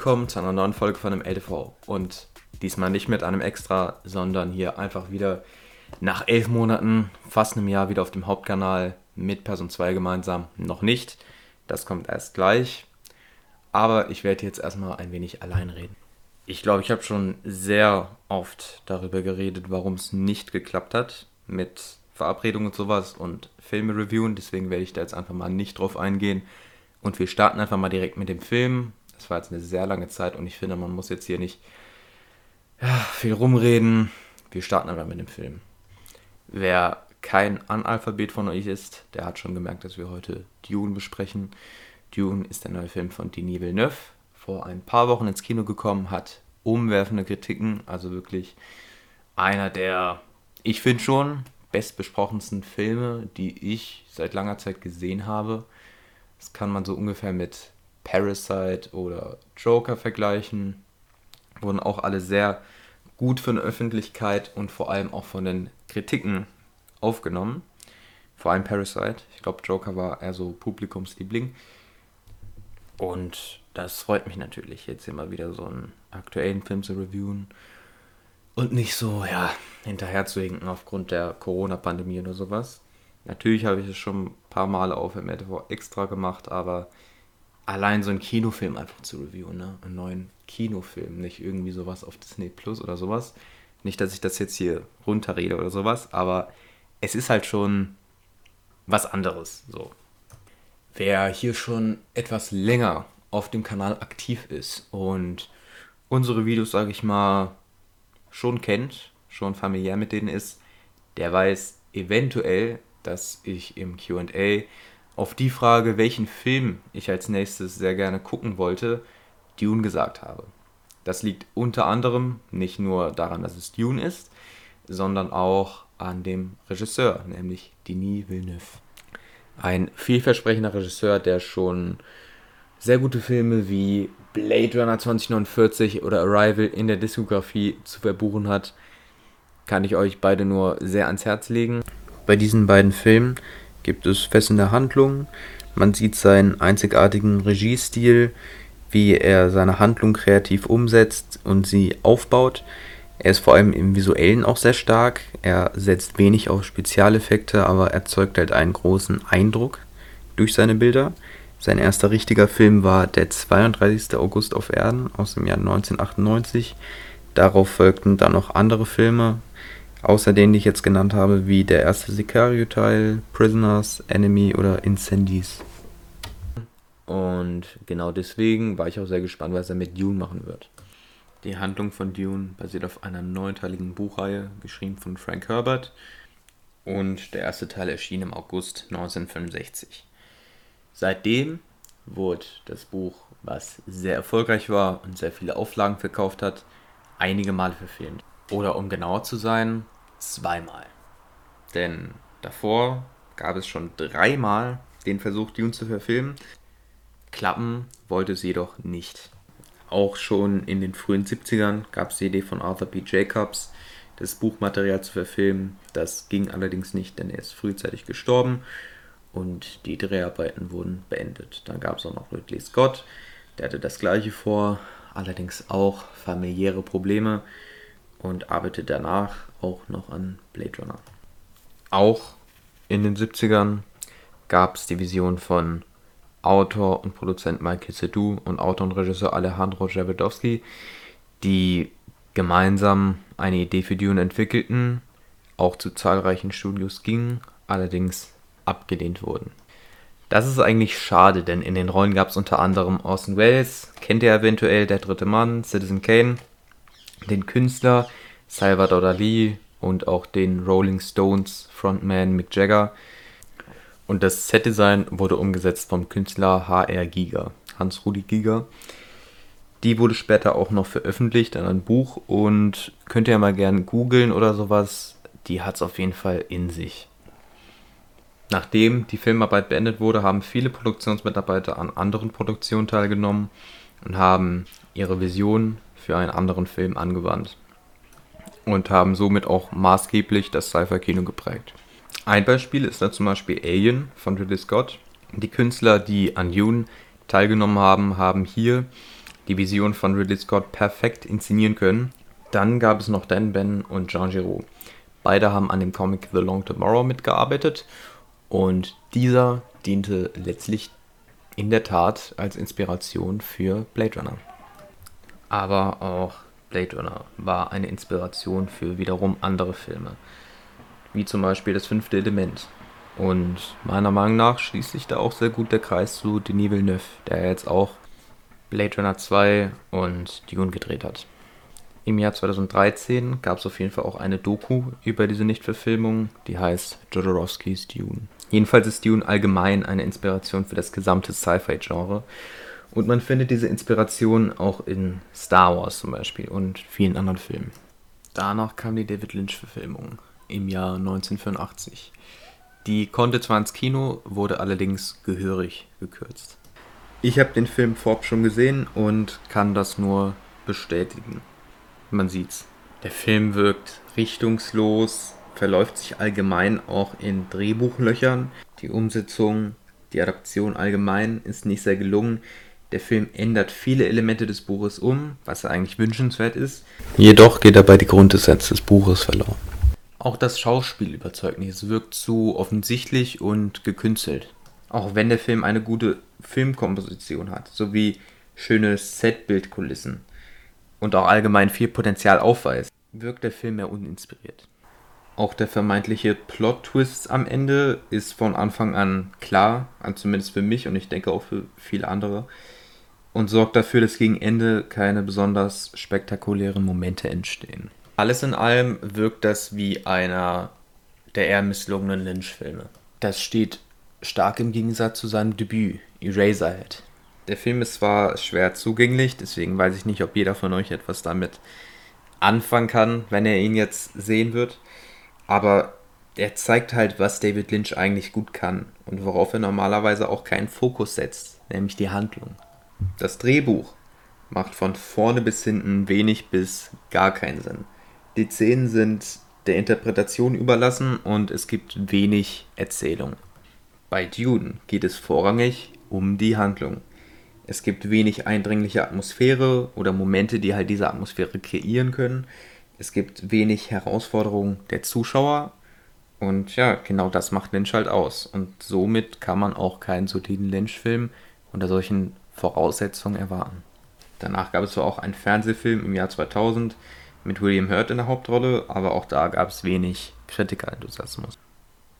Willkommen zu einer neuen Folge von dem LTV und diesmal nicht mit einem Extra, sondern hier einfach wieder nach elf Monaten, fast einem Jahr wieder auf dem Hauptkanal mit Person 2 gemeinsam. Noch nicht, das kommt erst gleich, aber ich werde jetzt erstmal ein wenig allein reden. Ich glaube, ich habe schon sehr oft darüber geredet, warum es nicht geklappt hat mit Verabredungen und sowas und Filme reviewen, deswegen werde ich da jetzt einfach mal nicht drauf eingehen. Und wir starten einfach mal direkt mit dem Film. Das war jetzt eine sehr lange Zeit und ich finde, man muss jetzt hier nicht ja, viel rumreden. Wir starten einfach mit dem Film. Wer kein Analphabet von euch ist, der hat schon gemerkt, dass wir heute Dune besprechen. Dune ist der neue Film von Denis Villeneuve. Vor ein paar Wochen ins Kino gekommen, hat umwerfende Kritiken, also wirklich einer der, ich finde schon, bestbesprochensten Filme, die ich seit langer Zeit gesehen habe. Das kann man so ungefähr mit Parasite oder Joker vergleichen. Wurden auch alle sehr gut von der Öffentlichkeit und vor allem auch von den Kritiken aufgenommen. Vor allem Parasite. Ich glaube, Joker war eher so Publikumsliebling. Und das freut mich natürlich, jetzt immer wieder so einen aktuellen Film zu reviewen und nicht so, ja, hinterher zu hinken aufgrund der Corona-Pandemie oder sowas. Natürlich habe ich es schon ein paar Mal auf MRTV extra gemacht, aber allein so einen Kinofilm einfach zu reviewen, ne? Einen neuen Kinofilm, nicht irgendwie sowas auf Disney Plus oder sowas. Nicht, dass ich das jetzt hier runterrede oder sowas, aber es ist halt schon was anderes, so. Wer hier schon etwas länger auf dem Kanal aktiv ist und unsere Videos, sage ich mal, schon kennt, schon familiär mit denen ist, der weiß eventuell, dass ich im QA auf die Frage, welchen Film ich als nächstes sehr gerne gucken wollte, Dune gesagt habe. Das liegt unter anderem nicht nur daran, dass es Dune ist, sondern auch an dem Regisseur, nämlich Denis Villeneuve. Ein vielversprechender Regisseur, der schon sehr gute Filme wie Blade Runner 2049 oder Arrival in der Diskografie zu verbuchen hat, kann ich euch beide nur sehr ans Herz legen. Bei diesen beiden Filmen gibt es fesselnde Handlungen. Man sieht seinen einzigartigen Regiestil, wie er seine Handlung kreativ umsetzt und sie aufbaut. Er ist vor allem im Visuellen auch sehr stark. Er setzt wenig auf Spezialeffekte, aber erzeugt halt einen großen Eindruck durch seine Bilder. Sein erster richtiger Film war Der 32. August auf Erden aus dem Jahr 1998. Darauf folgten dann noch andere Filme, außer denen, die ich jetzt genannt habe, wie der erste Sicario-Teil, Prisoners, Enemy oder Incendies. Und genau deswegen war ich auch sehr gespannt, was er mit Dune machen wird. Die Handlung von Dune basiert auf einer neunteiligen Buchreihe, geschrieben von Frank Herbert. Und der erste Teil erschien im August 1965. Seitdem wurde das Buch, was sehr erfolgreich war und sehr viele Auflagen verkauft hat, einige Male verfilmt. Oder um genauer zu sein, zweimal. Denn davor gab es schon dreimal den Versuch, Dune zu verfilmen. Klappen wollte es jedoch nicht. Auch schon in den frühen 70ern gab es die Idee von Arthur P. Jacobs, das Buchmaterial zu verfilmen. Das ging allerdings nicht, denn er ist frühzeitig gestorben und die Dreharbeiten wurden beendet. Dann gab es auch noch Ridley Scott, der hatte das gleiche vor, allerdings auch familiäre Probleme und arbeitete danach auch noch an Blade Runner. Auch in den 70ern gab es die Vision von Autor und Produzent Michael Seydoux und Autor und Regisseur Alejandro Jawodowski, die gemeinsam eine Idee für Dune entwickelten, auch zu zahlreichen Studios gingen, allerdings abgelehnt wurden. Das ist eigentlich schade, denn in den Rollen gab es unter anderem Orson Welles, kennt ihr eventuell, Der dritte Mann, Citizen Kane, den Künstler Salvador Dali und auch den Rolling Stones Frontman Mick Jagger. Und das Setdesign wurde umgesetzt vom Künstler HR Giger, Hans-Rudi Giger. Die wurde später auch noch veröffentlicht in einem Buch und könnt ihr mal gerne googeln oder sowas. Die hat es auf jeden Fall in sich. Nachdem die Filmarbeit beendet wurde, haben viele Produktionsmitarbeiter an anderen Produktionen teilgenommen und haben ihre Vision für einen anderen Film angewandt und haben somit auch maßgeblich das Sci-Fi-Kino geprägt. Ein Beispiel ist da zum Beispiel Alien von Ridley Scott. Die Künstler, die an Dune teilgenommen haben, haben hier die Vision von Ridley Scott perfekt inszenieren können. Dann gab es noch Dan Ben und Jean Giraud. Beide haben an dem Comic The Long Tomorrow mitgearbeitet und dieser diente letztlich in der Tat als Inspiration für Blade Runner. Aber auch Blade Runner war eine Inspiration für wiederum andere Filme, wie zum Beispiel das fünfte Element. Und meiner Meinung nach schließt sich da auch sehr gut der Kreis zu Denis Villeneuve, der jetzt auch Blade Runner 2 und Dune gedreht hat. Im Jahr 2013 gab es auf jeden Fall auch eine Doku über diese Nichtverfilmung, die heißt Jodorowskis Dune. Jedenfalls ist Dune allgemein eine Inspiration für das gesamte Sci-Fi-Genre. Und man findet diese Inspiration auch in Star Wars zum Beispiel und vielen anderen Filmen. Danach kam die David Lynch-Verfilmung im Jahr 1985. Die konnte zwar ins Kino, wurde allerdings gehörig gekürzt. Ich habe den Film vorab schon gesehen und kann das nur bestätigen. Man sieht's. Der Film wirkt richtungslos, verläuft sich allgemein auch in Drehbuchlöchern. Die Umsetzung, die Adaption allgemein ist nicht sehr gelungen. Der Film ändert viele Elemente des Buches um, was eigentlich wünschenswert ist. Jedoch geht dabei die Grundessenz des Buches verloren. Auch das Schauspiel überzeugt nicht. Es wirkt zu offensichtlich und gekünstelt. Auch wenn der Film eine gute Filmkomposition hat, sowie schöne Setbildkulissen und auch allgemein viel Potenzial aufweist, wirkt der Film mehr uninspiriert. Auch der vermeintliche Plot-Twist am Ende ist von Anfang an klar, zumindest für mich und ich denke auch für viele andere, und sorgt dafür, dass gegen Ende keine besonders spektakulären Momente entstehen. Alles in allem wirkt das wie einer der eher misslungenen Lynch-Filme. Das steht stark im Gegensatz zu seinem Debüt, Eraserhead. Der Film ist zwar schwer zugänglich, deswegen weiß ich nicht, ob jeder von euch etwas damit anfangen kann, wenn er ihn jetzt sehen wird. Aber er zeigt halt, was David Lynch eigentlich gut kann und worauf er normalerweise auch keinen Fokus setzt, nämlich die Handlung. Das Drehbuch macht von vorne bis hinten wenig bis gar keinen Sinn. Die Szenen sind der Interpretation überlassen und es gibt wenig Erzählung. Bei Dune geht es vorrangig um die Handlung. Es gibt wenig eindringliche Atmosphäre oder Momente, die halt diese Atmosphäre kreieren können. Es gibt wenig Herausforderungen der Zuschauer. Und ja, genau das macht Lynch halt aus. Und somit kann man auch keinen soliden Lynch-Film unter solchen Voraussetzungen erwarten. Danach gab es zwar auch einen Fernsehfilm im Jahr 2000 mit William Hurt in der Hauptrolle, aber auch da gab es wenig Kritikerenthusiasmus.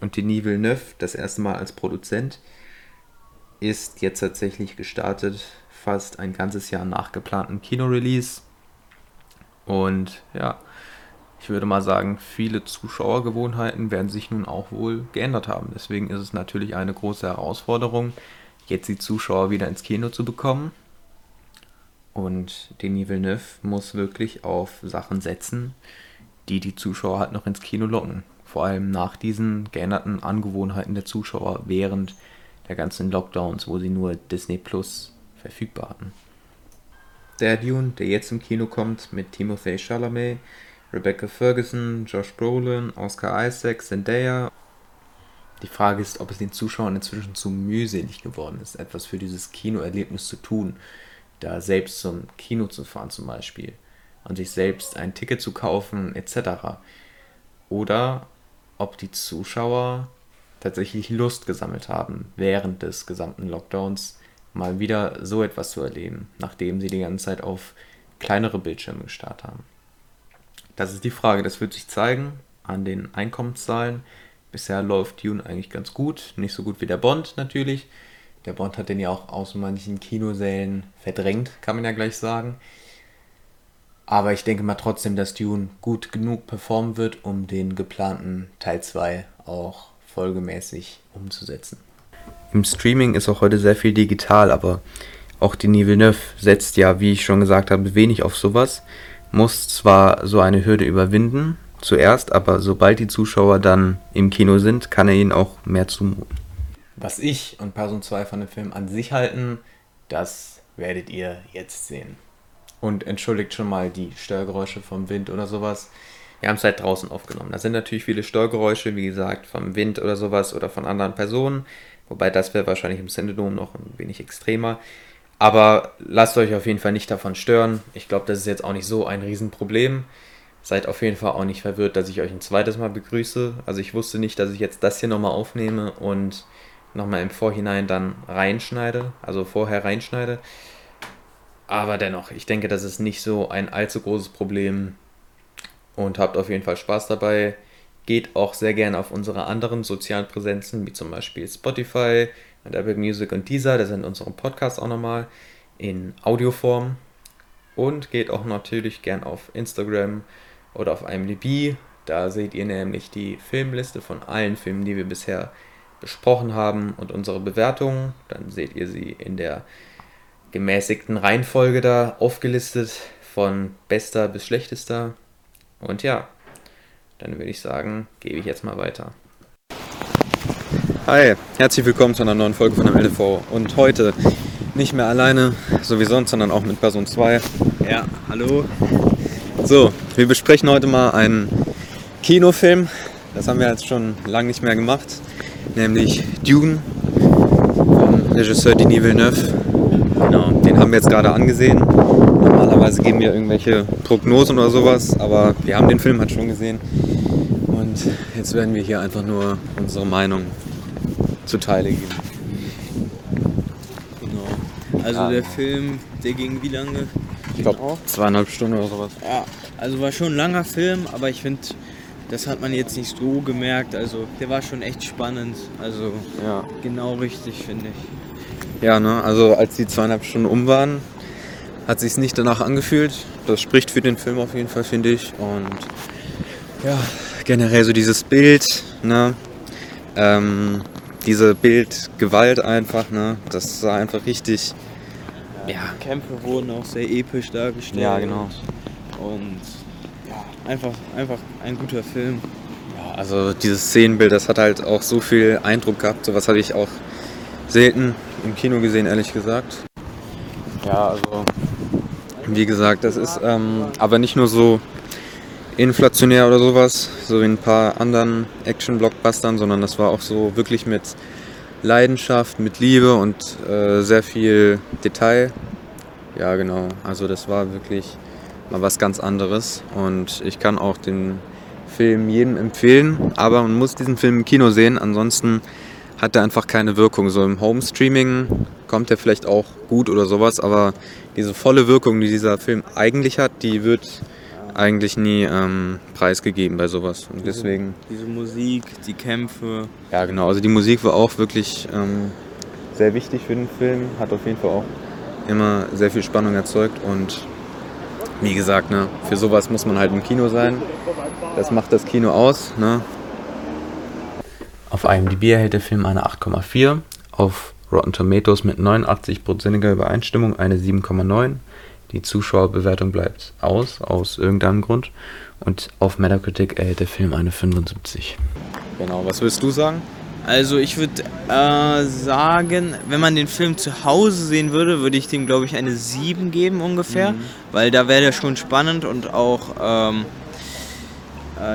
Und Denis Villeneuve, das erste Mal als Produzent, ist jetzt tatsächlich gestartet, fast ein ganzes Jahr nach geplanten Kinorelease. Und ja, ich würde mal sagen, viele Zuschauergewohnheiten werden sich nun auch wohl geändert haben. Deswegen ist es natürlich eine große Herausforderung, jetzt die Zuschauer wieder ins Kino zu bekommen. Und Denis Villeneuve muss wirklich auf Sachen setzen, die die Zuschauer halt noch ins Kino locken. Vor allem nach diesen geänderten Angewohnheiten der Zuschauer während der ganzen Lockdowns, wo sie nur Disney Plus verfügbar hatten. Der Dune, der jetzt im Kino kommt, mit Timothée Chalamet, Rebecca Ferguson, Josh Brolin, Oscar Isaac, Zendaya. Die Frage ist, ob es den Zuschauern inzwischen zu mühselig geworden ist, etwas für dieses Kinoerlebnis zu tun, da selbst zum Kino zu fahren zum Beispiel und sich selbst ein Ticket zu kaufen etc. Oder ob die Zuschauer tatsächlich Lust gesammelt haben, während des gesamten Lockdowns mal wieder so etwas zu erleben, nachdem sie die ganze Zeit auf kleinere Bildschirme gestarrt haben. Das ist die Frage, das wird sich zeigen an den Einkommenszahlen. Bisher läuft Dune eigentlich ganz gut, nicht so gut wie der Bond natürlich. Der Bond hat den ja auch aus manchen Kinosälen verdrängt, kann man ja gleich sagen. Aber ich denke mal trotzdem, dass Dune gut genug performen wird, um den geplanten Teil 2 auch folgemäßig umzusetzen. Im Streaming ist auch heute sehr viel digital, aber auch Denis Villeneuve setzt ja, wie ich schon gesagt habe, wenig auf sowas, muss zwar so eine Hürde überwinden, zuerst, aber sobald die Zuschauer dann im Kino sind, kann er ihnen auch mehr zumuten. Was ich und Person 2 von dem Film an sich halten, das werdet ihr jetzt sehen. Und entschuldigt schon mal die Störgeräusche vom Wind oder sowas. Wir haben es halt draußen aufgenommen. Da sind natürlich viele Störgeräusche, wie gesagt, vom Wind oder sowas oder von anderen Personen. Wobei das wäre wahrscheinlich im Sendedom noch ein wenig extremer. Aber lasst euch auf jeden Fall nicht davon stören. Ich glaube, das ist jetzt auch nicht so ein Riesenproblem. Seid auf jeden Fall auch nicht verwirrt, dass ich euch ein zweites Mal begrüße. Also ich wusste nicht, dass ich jetzt das hier nochmal aufnehme und nochmal im Vorhinein dann reinschneide, also vorher reinschneide. Aber dennoch, ich denke, das ist nicht so ein allzu großes Problem und habt auf jeden Fall Spaß dabei. Geht auch sehr gerne auf unsere anderen sozialen Präsenzen, wie zum Beispiel Spotify und Apple Music und Deezer. Da sind unsere Podcasts auch nochmal in Audioform. Und geht auch natürlich gern auf Instagram oder auf IMDb. Da seht ihr nämlich die Filmliste von allen Filmen, die wir bisher besprochen haben und unsere Bewertungen. Dann seht ihr sie in der gemäßigten Reihenfolge da aufgelistet von bester bis schlechtester. Und ja, dann würde ich sagen, gebe ich jetzt mal weiter. Hi, herzlich willkommen zu einer neuen Folge von der LTV. Und heute nicht mehr alleine, so wie sonst, sondern auch mit Person 2. Ja, hallo. So, wir besprechen heute mal einen Kinofilm. Das haben wir jetzt schon lange nicht mehr gemacht. Nämlich Dune vom Regisseur Denis Villeneuve. Genau, den haben wir jetzt gerade angesehen. Normalerweise geben wir irgendwelche Prognosen oder sowas, aber wir haben den Film halt schon gesehen. Und jetzt werden wir hier einfach nur unsere Meinung zuteile geben. Genau. Also der Film, der ging wie lange? Ich glaube zweieinhalb Stunden oder sowas. Ja, also war schon ein langer Film, aber ich finde, das hat man jetzt nicht so gemerkt. Also der war schon echt spannend. Also Ja. genau richtig, finde ich. Ja, ne, also als die zweieinhalb Stunden um waren, hat sich's nicht danach angefühlt. Das spricht für den Film auf jeden Fall, finde ich. Und ja, generell so dieses Bild, ne, ähm, diese Bildgewalt einfach, ne, das sah einfach richtig, ja, Kämpfe wurden auch sehr episch dargestellt. Ja, genau. Und ja, einfach, einfach ein guter Film. Ja, also dieses Szenenbild, das hat halt auch so viel Eindruck gehabt. Sowas hatte ich auch selten im Kino gesehen, ehrlich gesagt. Ja, also wie gesagt, das ist ähm, aber nicht nur so inflationär oder sowas, so wie ein paar anderen Action-Blockbustern, sondern das war auch so wirklich mit Leidenschaft, mit Liebe und äh, sehr viel Detail. Ja, genau. Also das war wirklich mal was ganz anderes und ich kann auch den Film jedem empfehlen, aber man muss diesen Film im Kino sehen, ansonsten hat er einfach keine Wirkung. So im Home-Streaming kommt er vielleicht auch gut oder sowas, aber diese volle Wirkung, die dieser Film eigentlich hat, die wird eigentlich nie ähm, preisgegeben bei sowas. Und deswegen, Diese Musik, die Kämpfe. ja genau, also die Musik war auch wirklich ähm, sehr wichtig für den Film, hat auf jeden Fall auch immer sehr viel Spannung erzeugt und wie gesagt, ne, für sowas muss man halt im Kino sein. Das macht das Kino aus. Ne? Auf IMDb erhält der Film eine 8,4, auf Rotten Tomatoes mit 89%iger Übereinstimmung eine 7,9. Die Zuschauerbewertung bleibt aus, aus irgendeinem Grund. Und auf Metacritic erhält der Film eine 75. Genau, was willst du sagen? Also ich würde äh, sagen, wenn man den Film zu Hause sehen würde, würde ich dem glaube ich eine 7 geben ungefähr, weil da wäre der schon spannend und auch ähm, äh,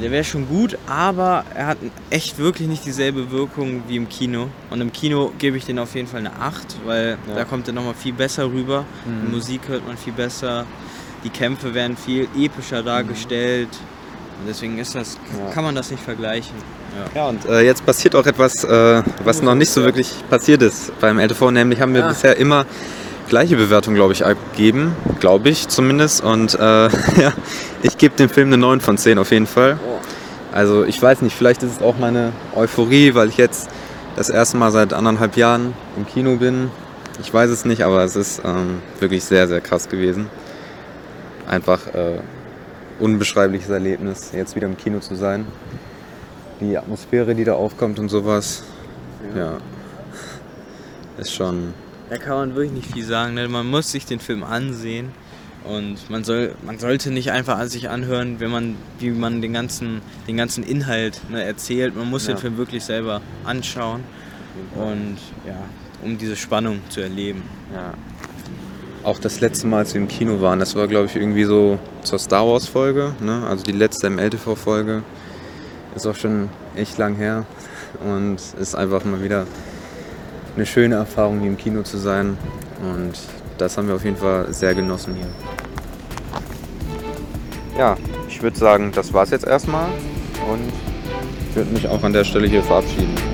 der wäre schon gut, aber er hat echt wirklich nicht dieselbe Wirkung wie im Kino. Und im Kino gebe ich den auf jeden Fall eine 8, weil Ja. da kommt er nochmal viel besser rüber. Die Mhm. Musik hört man viel besser, die Kämpfe werden viel epischer dargestellt. Und deswegen ist das, Ja. kann man das nicht vergleichen. Ja. Ja, und äh, jetzt passiert auch etwas, äh, was noch nicht so wirklich passiert ist beim LTV. Nämlich haben wir Ah. bisher immer gleiche Bewertung, glaube ich, abgegeben. Glaube ich zumindest. Und äh, ja, ich gebe dem Film eine 9 von 10 auf jeden Fall. Also ich weiß nicht, vielleicht ist es auch meine Euphorie, weil ich jetzt das erste Mal seit anderthalb Jahren im Kino bin. Ich weiß es nicht, aber es ist ähm, wirklich sehr, sehr krass gewesen. Einfach äh, unbeschreibliches Erlebnis, jetzt wieder im Kino zu sein. Die Atmosphäre, die da aufkommt und sowas. Ja. Ist schon. Da kann man wirklich nicht viel sagen. Ne? Man muss sich den Film ansehen und man soll, man sollte nicht einfach an sich anhören, wenn man, wie man den ganzen, den ganzen Inhalt ne, erzählt. Man muss Ja. den Film wirklich selber anschauen und ja, um diese Spannung zu erleben. Ja. Auch das letzte Mal, als wir im Kino waren, das war, glaube ich, irgendwie so zur Star Wars Folge, ne? also die letzte MLTV Folge. Ist auch schon echt lang her und ist einfach mal wieder eine schöne Erfahrung, hier im Kino zu sein. Und das haben wir auf jeden Fall sehr genossen hier. Ja, ich würde sagen, das war's jetzt erstmal und ich würde mich auch an der Stelle hier verabschieden.